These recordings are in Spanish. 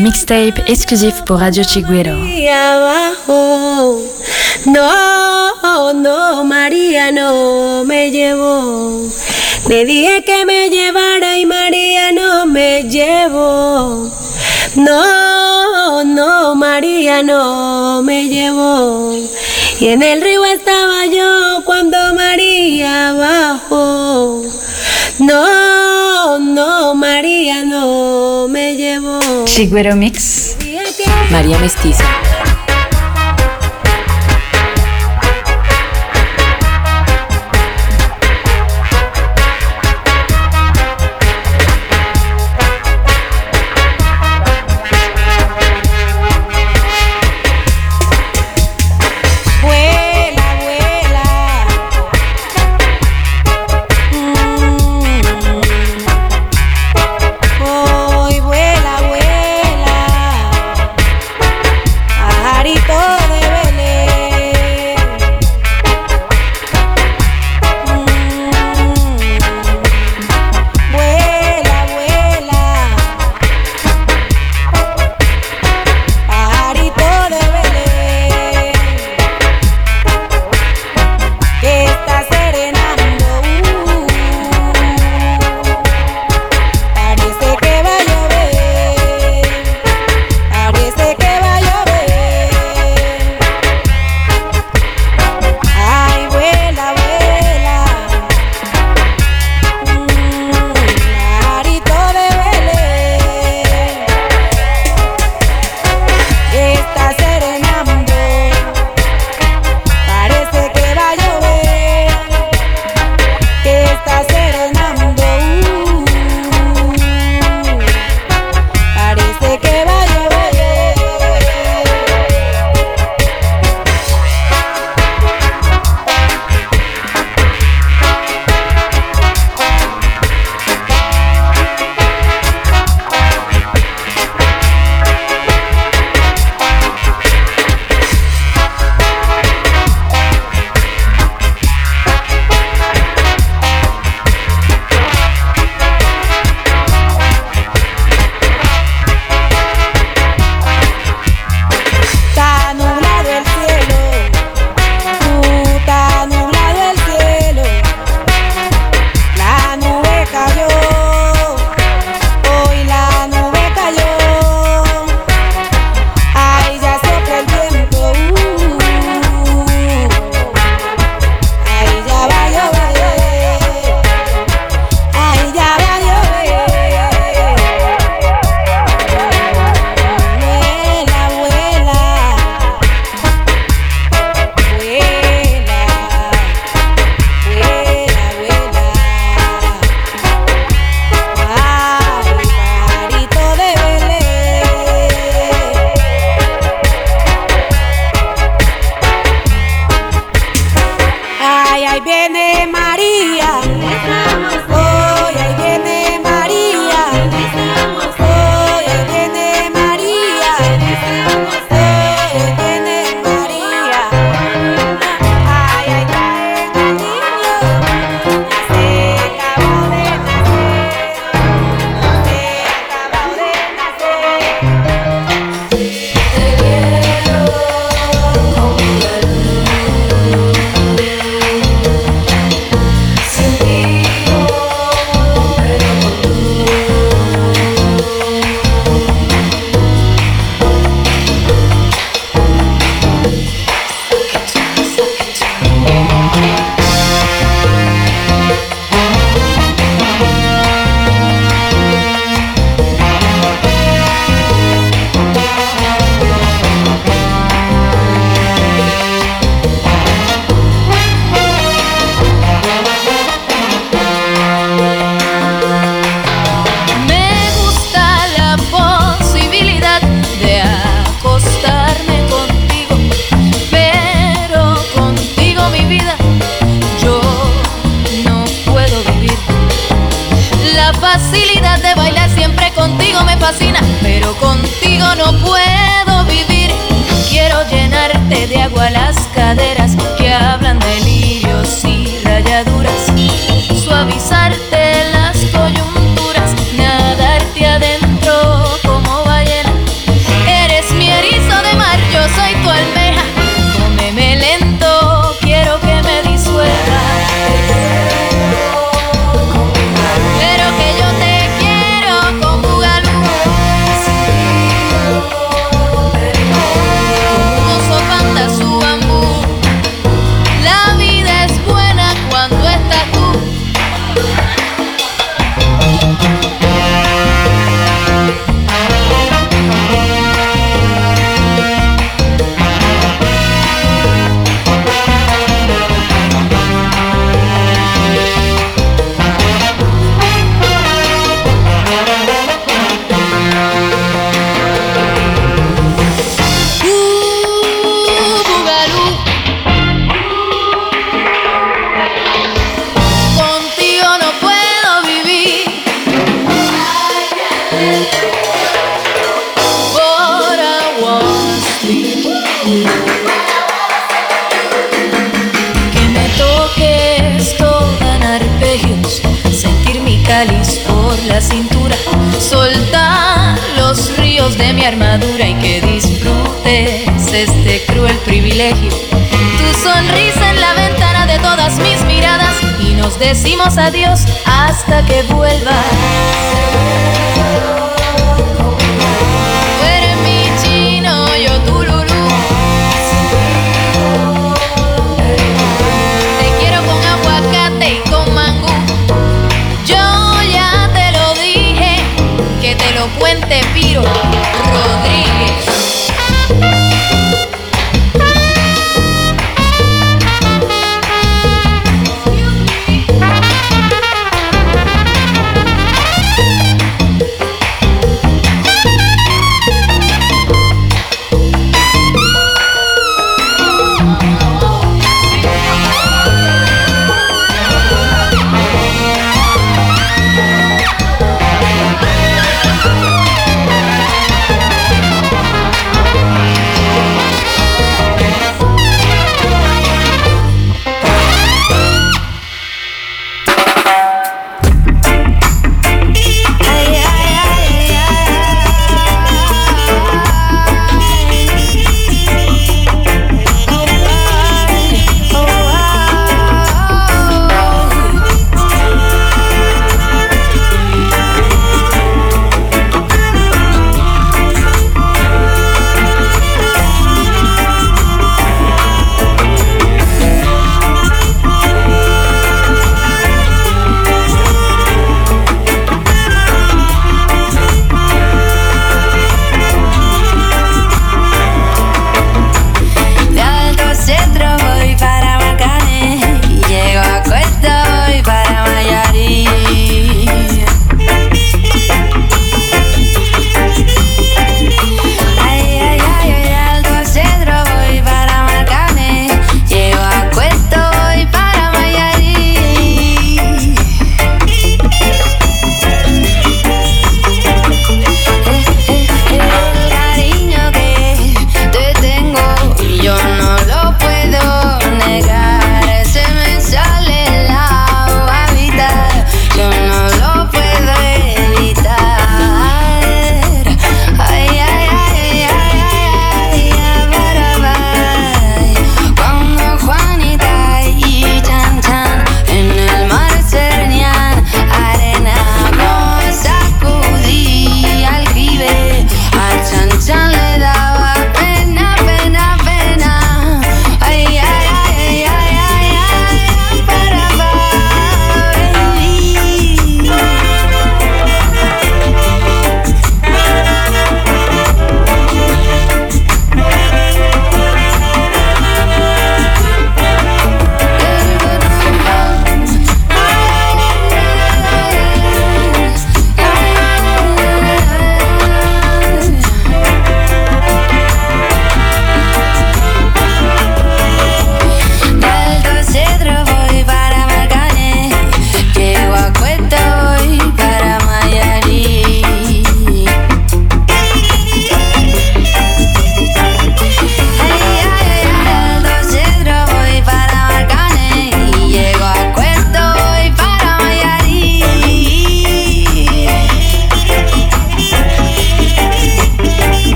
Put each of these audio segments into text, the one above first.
Mixtape exclusif pour Radio Chiguero. No, no, María no me llevó. Le dije que me llevara y María no me llevó. No, no, María no me llevó. Y en el río estaba yo cuando María bajó. No, no, María no me llevó. Chiguero Mix. María Mestiza.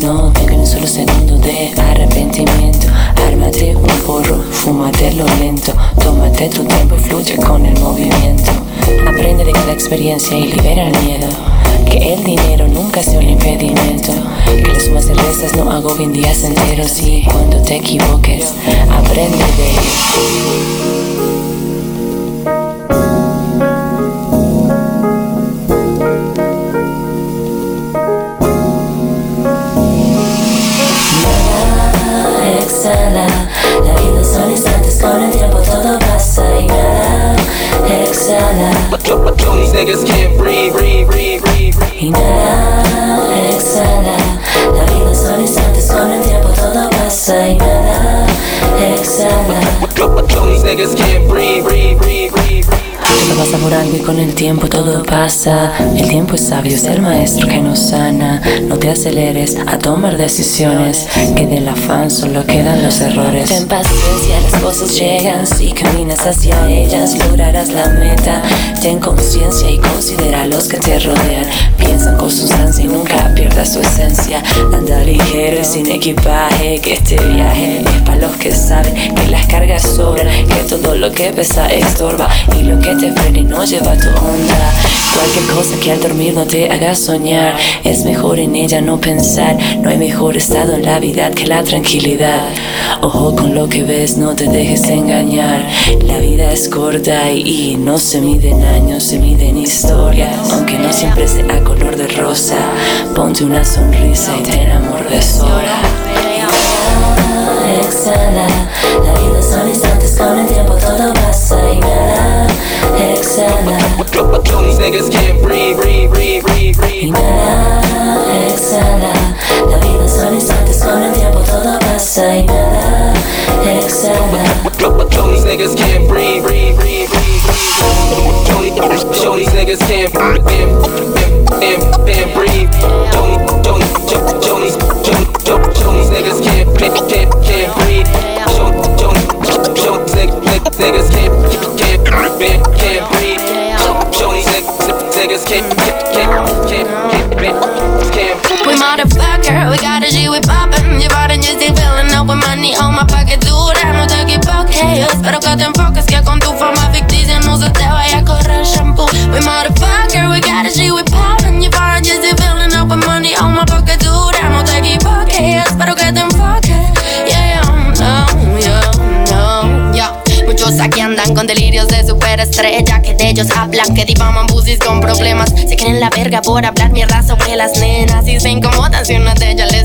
Momentos. No tenga un solo segundo de arrepentimiento. Ármate un porro, fúmatelo lento. Tómate tu tiempo y fluye con el movimiento. Aprende de cada experiencia y libera el miedo. Que el dinero nunca sea un impedimento. Que las de restas no agobien días enteros. Y cuando te equivoques, aprende de ello. Niggas can't breathe, breathe, breathe, breathe, breathe. Inhala, exhala. La vida son instantes con el tiempo todo pasa. Inhala, exhala. These niggas can't breathe, por algo y con el tiempo todo pasa. El tiempo es sabio, es el maestro que nos sana. No te aceleres a tomar decisiones, que del afán solo quedan los errores. Ten paciencia, las cosas llegan. Si caminas hacia ellas, lograrás la meta. Ten conciencia y considera a los que te rodean. Piensa con sustancia y nunca pierdas su esencia. Anda ligero y sin equipaje, que este viaje es para los que saben que las cargas sobran, que todo lo que pesa estorba y lo que te frena no lleva tu onda. Cualquier cosa que al dormir no te haga soñar, es mejor en ella no pensar. No hay mejor estado en la vida que la tranquilidad. Ojo con lo que ves, no te dejes engañar. La vida es corta y, no se mide en años, se mide en historia. Aunque no siempre sea color de rosa, ponte una sonrisa y ten amor de sobra. Exhala, la vida son instantes con el tiempo todo pasa. Inhala, exhala, These niggas can't breathe, breathe, breathe, breathe, breathe. inhala, exhala. La vida son instantes con el tiempo todo pasa. Inhala, exhala. These niggas can't breathe, breathe, breathe, breathe, breathe. Show these niggas can't breathe, breathe. Can't, can't, can't breathe. Show, show these niggas, niggas can't, can't, can't, can't, can't, can't breathe. We motherfucker, we got a G, we poppin' Llevaron yo estoy feeling up with money on my pocket dura No te equivoques, espero que te enfoques de superestrella Que de ellos hablan, que difaman busis con problemas. Se creen la verga por hablar mierda sobre las nenas Y se incomodan si una de ellas que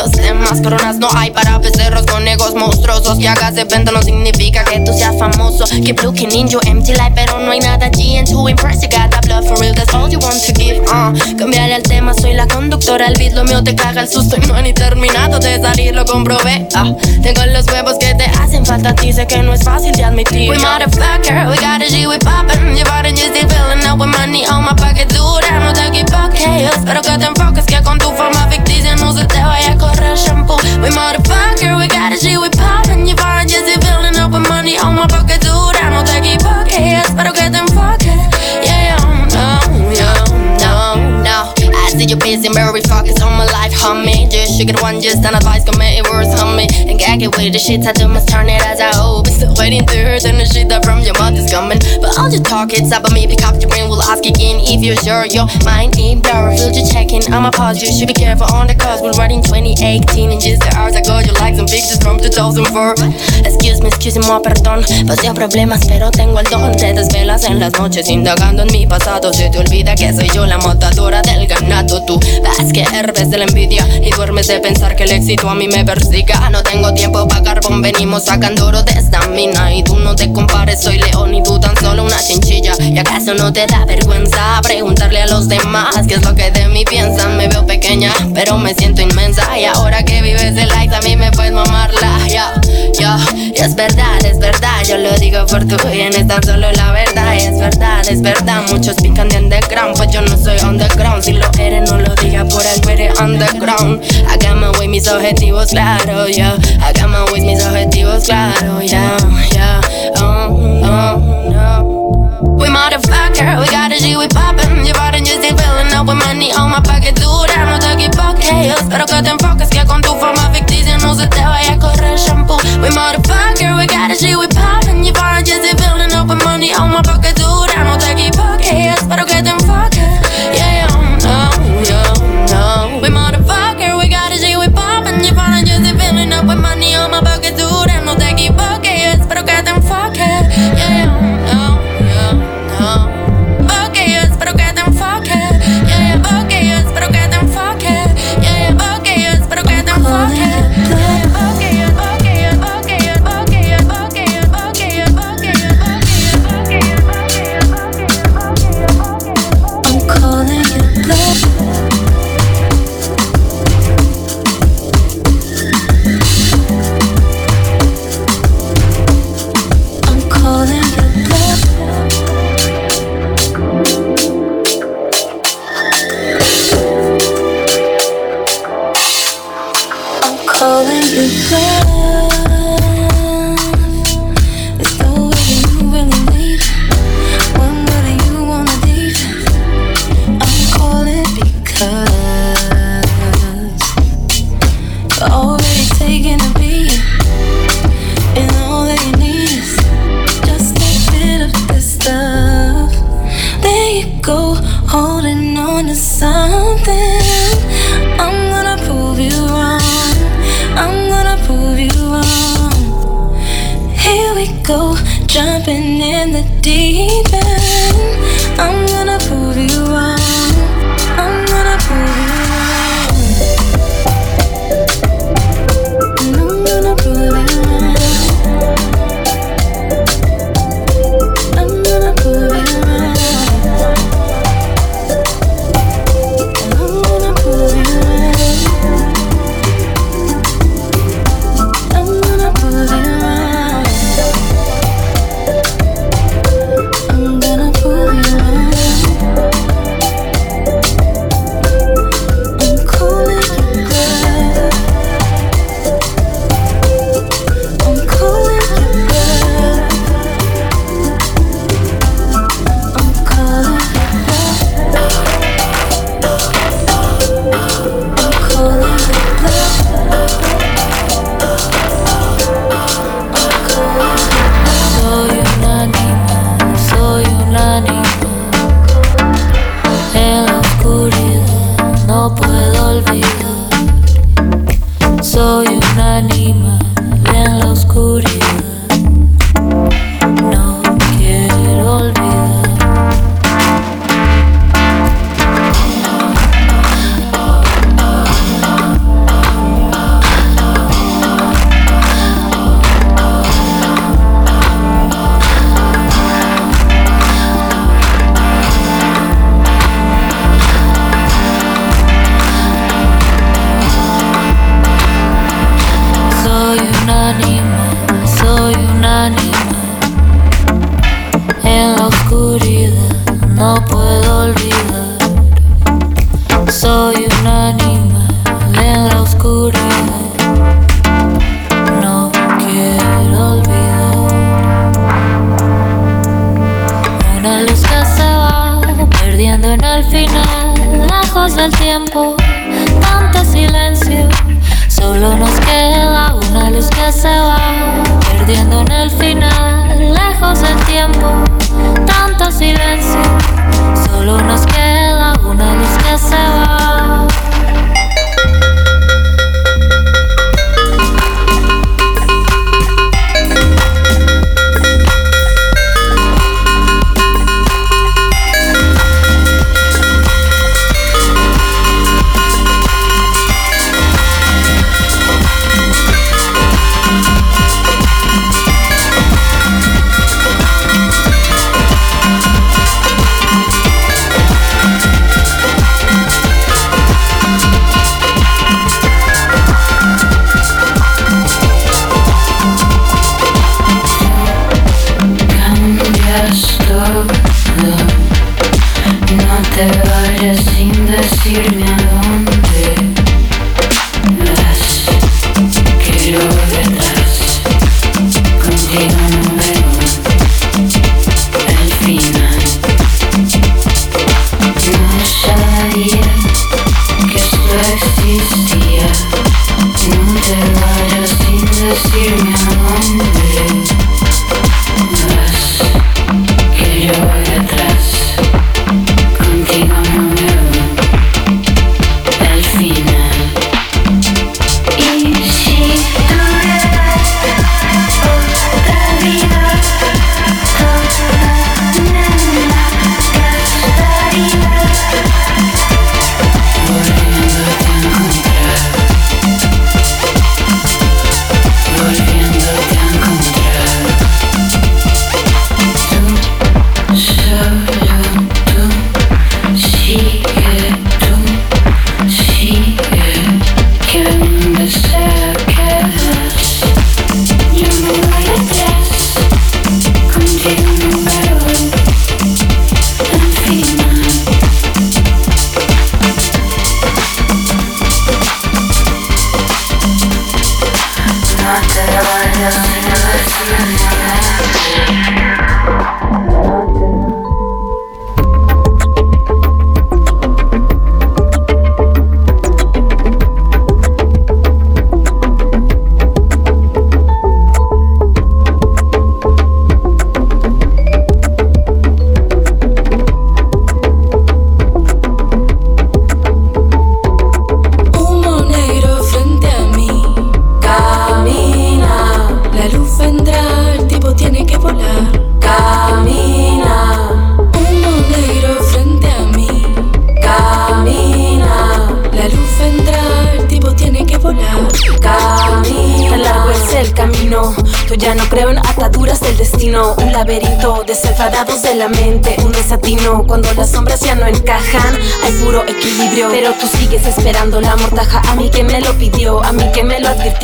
los demás Coronas. No hay para becerros con egos monstruosos. Que hagas evento no significa que tú seas famoso. Keep looking in your empty life pero no hay nada allí And to impress. You got that blood for real, that's all you want to give uh. Cambiarle al tema, soy la conductora. El beat lo mío te caga el susto y no he ni terminado de salir, lo comprobé ah. Tengo los huevos que te hacen falta sé que no es fácil de admitir. We motherfucker, we got a G, we poppin' Llevaron yo still feeling up with money on my pocket dura. No te equivoques, espero que te enfoques Que con tu forma We motherfucker, we I you busy, very focused on my life, homie Just get one, just an advice, can make it worse, homie And gag it with the shit I do, must turn it as I hope. Still waiting to hear the shit that from your mouth is coming. But I'll just talk it, up, but maybe cop your brain will ask again. If you're sure your mind ain't blurry, feel you checking. I'ma pause, you should be careful on the cause We're writing 2018 and just the hours ago You un from 2004 Excuse me, excuse me, perdón. Paseo problemas pero tengo el don Te desvelas en las noches indagando en mi pasado. Se te olvida que soy yo la matadora del ganado. Tú ves que herbes de la envidia Y duermes de pensar que el éxito a mí me persiga. No tengo tiempo para carbón Venimos sacando oro de esta mina. Y tú no te compares, soy león y tú tan solo una chinchilla. ¿Y acaso no te da vergüenza preguntarle a los demás qué es lo que de mí piensan? Me veo pequeña pero me siento inmensa. Y ahora que vives de likes a mí me puedes mamarla, ya, yeah, ya. Yeah. Y es verdad, es verdad, yo lo digo por tu bien, es tan solo la verdad. Y es verdad, es verdad, muchos pican de underground, pues yo no soy underground. Si lo eres, no lo digas por el eres underground. Hagamos way mis objetivos, claro, ya. Yeah. Hagamos way mis objetivos, claro, ya, ya. Oh, oh, no. We motherfucker, we got a G, we poppin'. Llevaron just feeling up with money on my pocket, dura, no te equivoques. Espero que te enfoques, que con tu fama Entonces te vaya a correr shampoo. We motherfucker, we got a G, we poppin'. You find just feeling up with money on my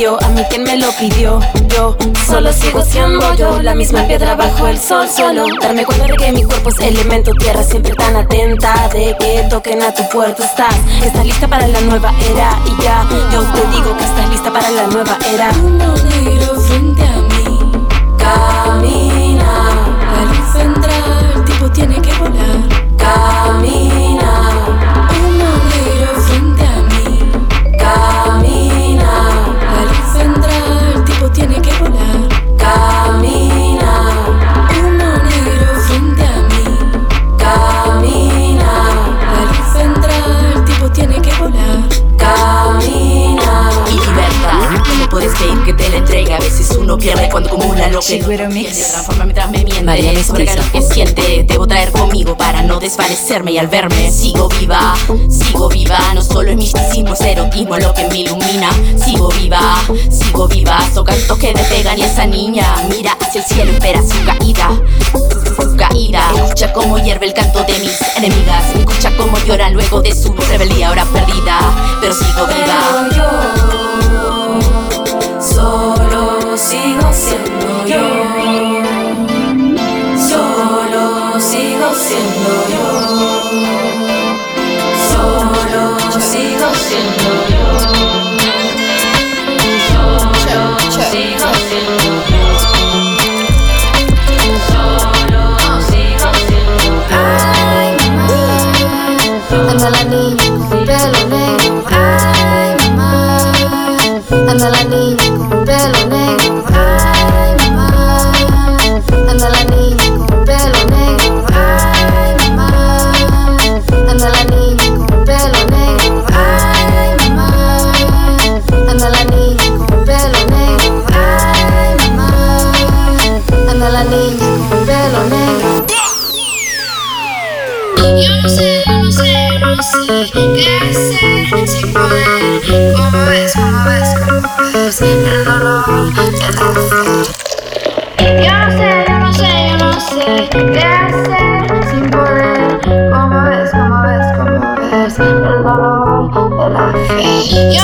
a mí que me lo pidió. Yo solo sigo siendo yo, la misma piedra bajo el sol. Solo darme cuenta de que mi cuerpo es elemento tierra, siempre tan atenta de que toquen a tu puerta. Estás, estás lista para la nueva era y ya. Yo te digo que estás lista para la nueva era. negro frente a mí, camina, la luz vendrá tiene que volar. Camina, uno pierde cuando acumula lo que no Mix. Transforma mientras me miente. Sobre lo que siente, debo traer conmigo para no desvanecerme. Y al verme, sigo viva, sigo viva. No solo es misticismo, es erotismo lo que me ilumina. Sigo viva, sigo viva. Son cantos que despegan y esa niña mira hacia el cielo, espera su caída. Su caída, escucha cómo hierve el canto de mis enemigas. Escucha cómo llora luego de su rebeldía ahora perdida. Pero sigo viva. yo solo sigo siendo yo. siendo yo. Solo sigo siendo yo. Solo sigo siendo mis ves moves ves el dolor Ya no yo no sé, yo no sé, yo no sé qué hacer sin poder. Como ves, como ves, como ves el dolor de la fe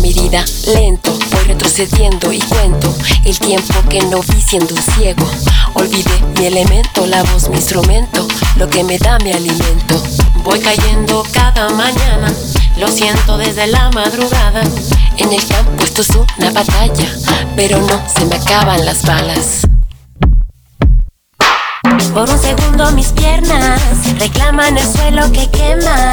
medida. Lento, voy retrocediendo y cuento el tiempo que no vi siendo ciego. Olvidé mi elemento, la voz, mi instrumento, lo que me da mi alimento. Voy cayendo cada mañana, lo siento desde la madrugada. En el campo esto es una batalla, pero no se me acaban las balas. Por un segundo mis piernas reclaman el suelo que quema.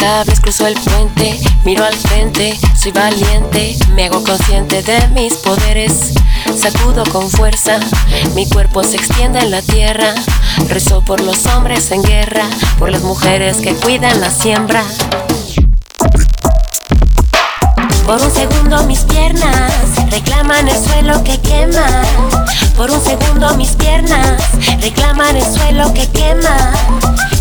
Cables cruzo el puente, miro al frente, soy valiente, me hago consciente de mis poderes, sacudo con fuerza, mi cuerpo se extiende en la tierra, rezo por los hombres en guerra, por las mujeres que cuidan la siembra. Por un segundo mis piernas reclaman el suelo que quema. Por un segundo mis piernas reclaman el suelo que quema.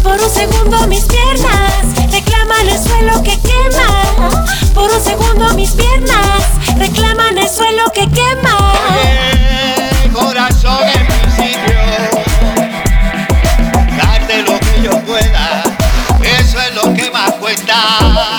Por un segundo mis piernas reclaman el suelo que quema. Por un segundo mis piernas reclaman el suelo que quema. Corazón en mi sitio, darte lo que yo pueda, eso es lo que más cuenta.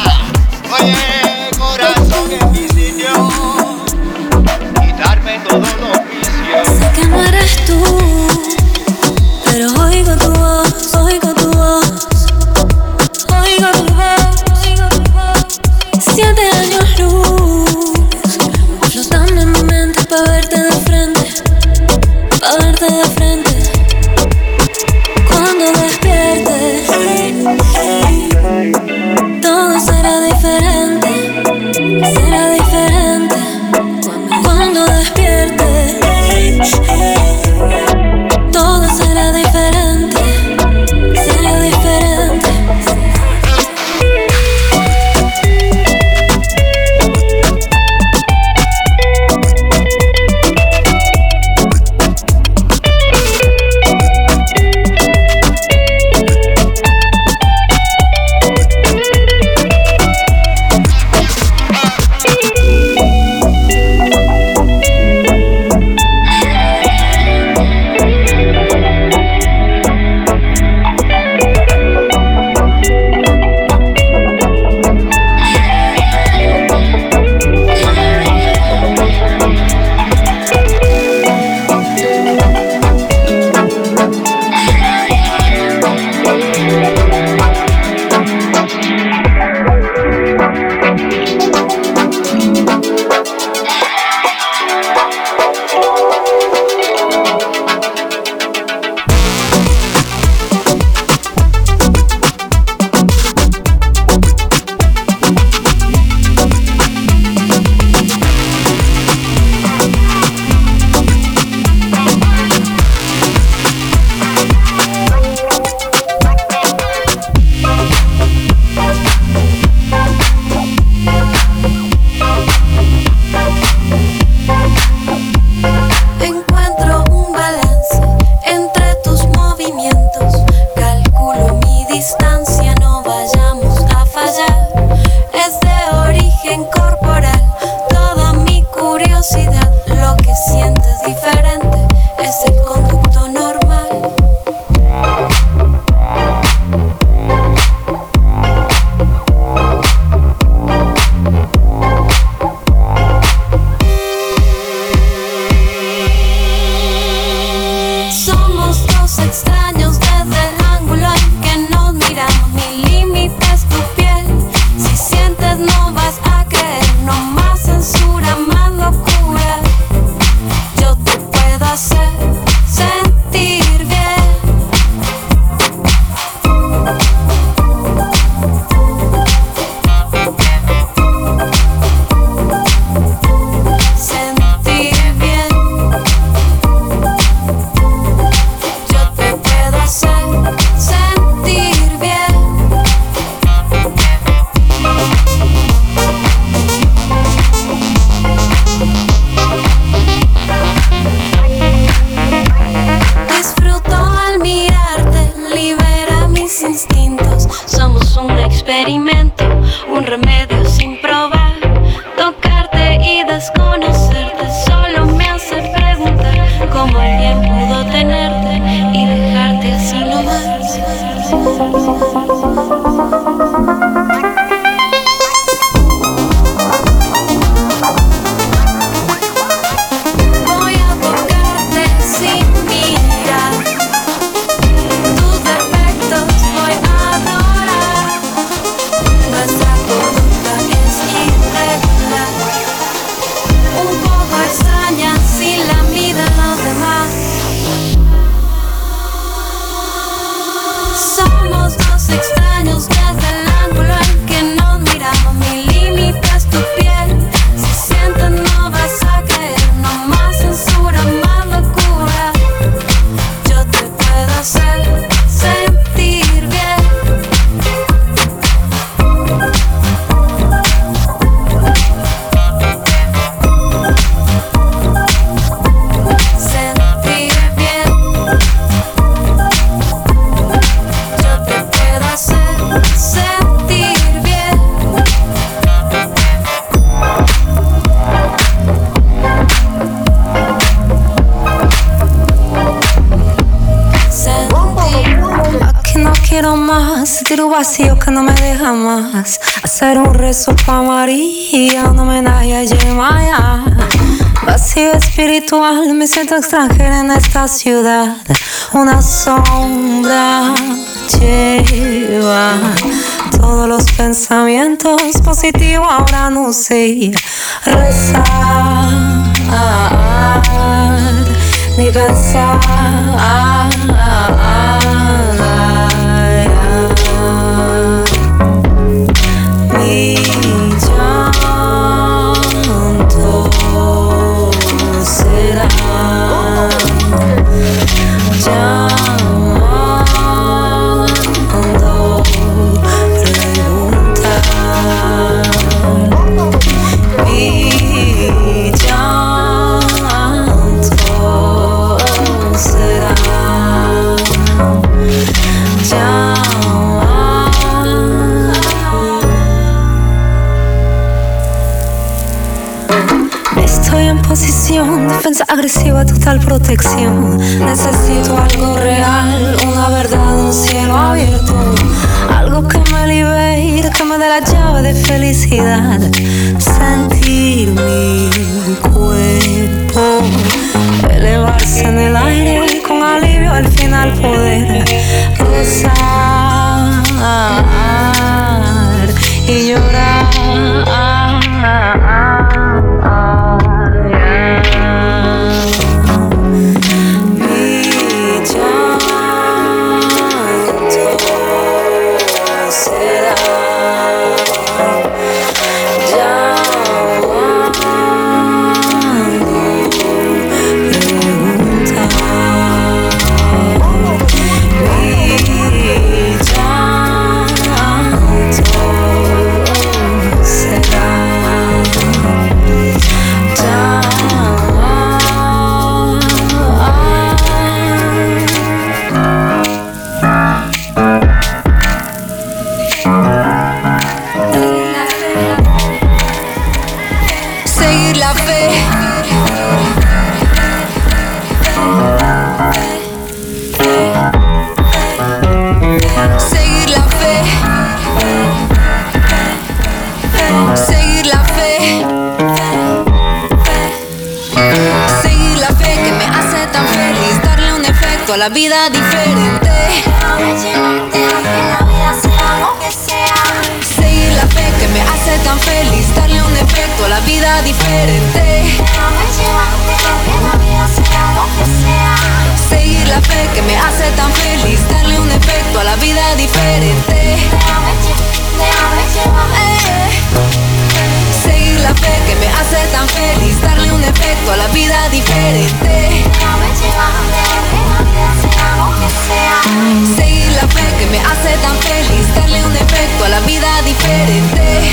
Hacer un rezo pa' María, un homenaje a Yemaya. Vacío espiritual, me siento extranjera en esta ciudad. Una sombra lleva todos los pensamientos positivos. Ahora no sé rezar ni pensar. Total protección. Necesito la vida diferente. Seguir la fe que me hace tan feliz, darle un efecto a la vida diferente. Seguir la fe que me hace tan feliz, darle un efecto a la vida diferente. Seguir la fe que me hace tan feliz, darle un efecto a la vida diferente. Seguir la fe que me hace tan feliz, darle un efecto a la vida diferente.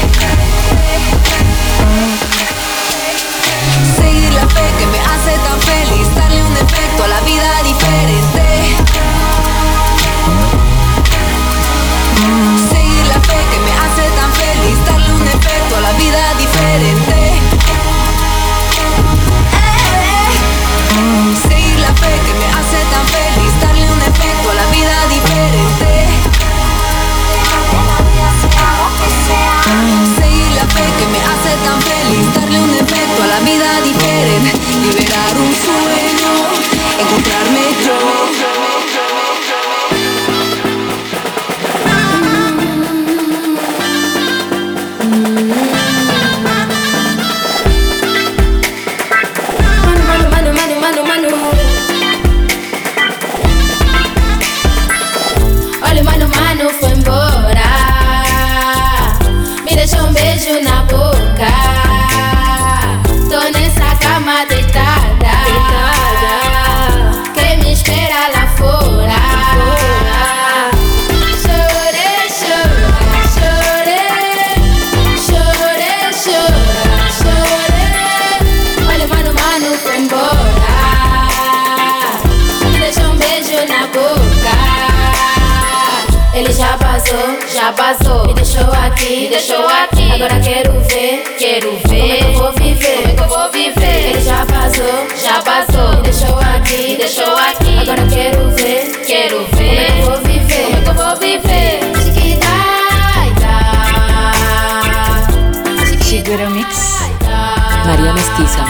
Seguir la fe que me hace tan feliz, darle un efecto a la vida diferente. liberar o som. Já vazou. Me deixou aqui, me deixou aqui. Agora quero ver, quero ver. Como é que eu vou viver? Como é que eu vou viver? Ele já abasou, já abasou, Me deixou aqui, me deixou aqui. Agora quero ver, quero ver. Como é que eu vou viver? Como é que eu vou viver? Segura o mix. Maria Mestiza.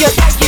Pues ven,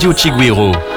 Radio Chiguero